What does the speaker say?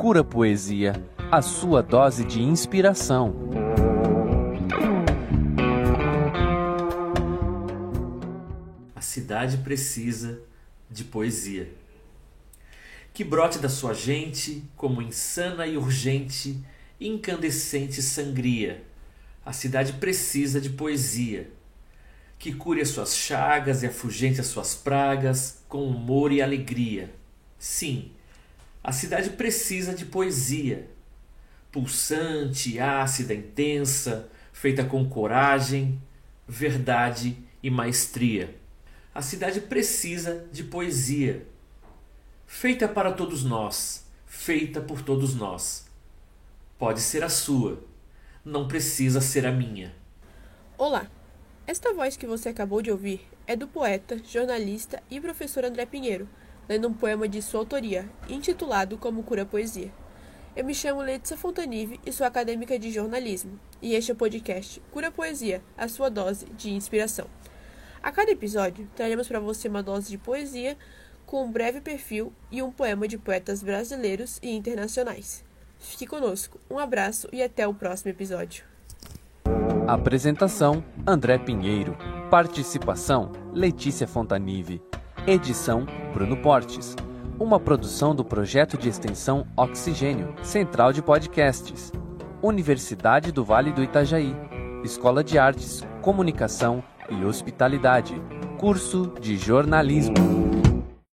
Cura Poesia, a sua dose de inspiração. A cidade precisa de poesia. Que brote da sua gente como insana e urgente, incandescente sangria. A cidade precisa de poesia. Que cure as suas chagas e afugente as suas pragas com humor e alegria. Sim, a cidade precisa de poesia. Pulsante, ácida, intensa, feita com coragem, verdade e maestria. A cidade precisa de poesia. Feita para todos nós, feita por todos nós. Pode ser a sua, não precisa ser a minha. Olá! Esta voz que você acabou de ouvir é do poeta, jornalista e professor André Pinheiro, lendo um poema de sua autoria, intitulado Como Cura Poesia. Eu me chamo Letícia Fontanive e sou acadêmica de jornalismo, e este é o podcast Cura Poesia, a sua dose de inspiração. A cada episódio, traremos para você uma dose de poesia com um breve perfil e um poema de poetas brasileiros e internacionais. Fique conosco, um abraço e até o próximo episódio. Apresentação: André Pinheiro. Participação: Letícia Fontanive. Edição: Bruno Portes. Uma produção do projeto de extensão Oxigênio, Central de Podcasts. Universidade do Vale do Itajaí. Escola de Artes, Comunicação e Hospitalidade. Curso de Jornalismo.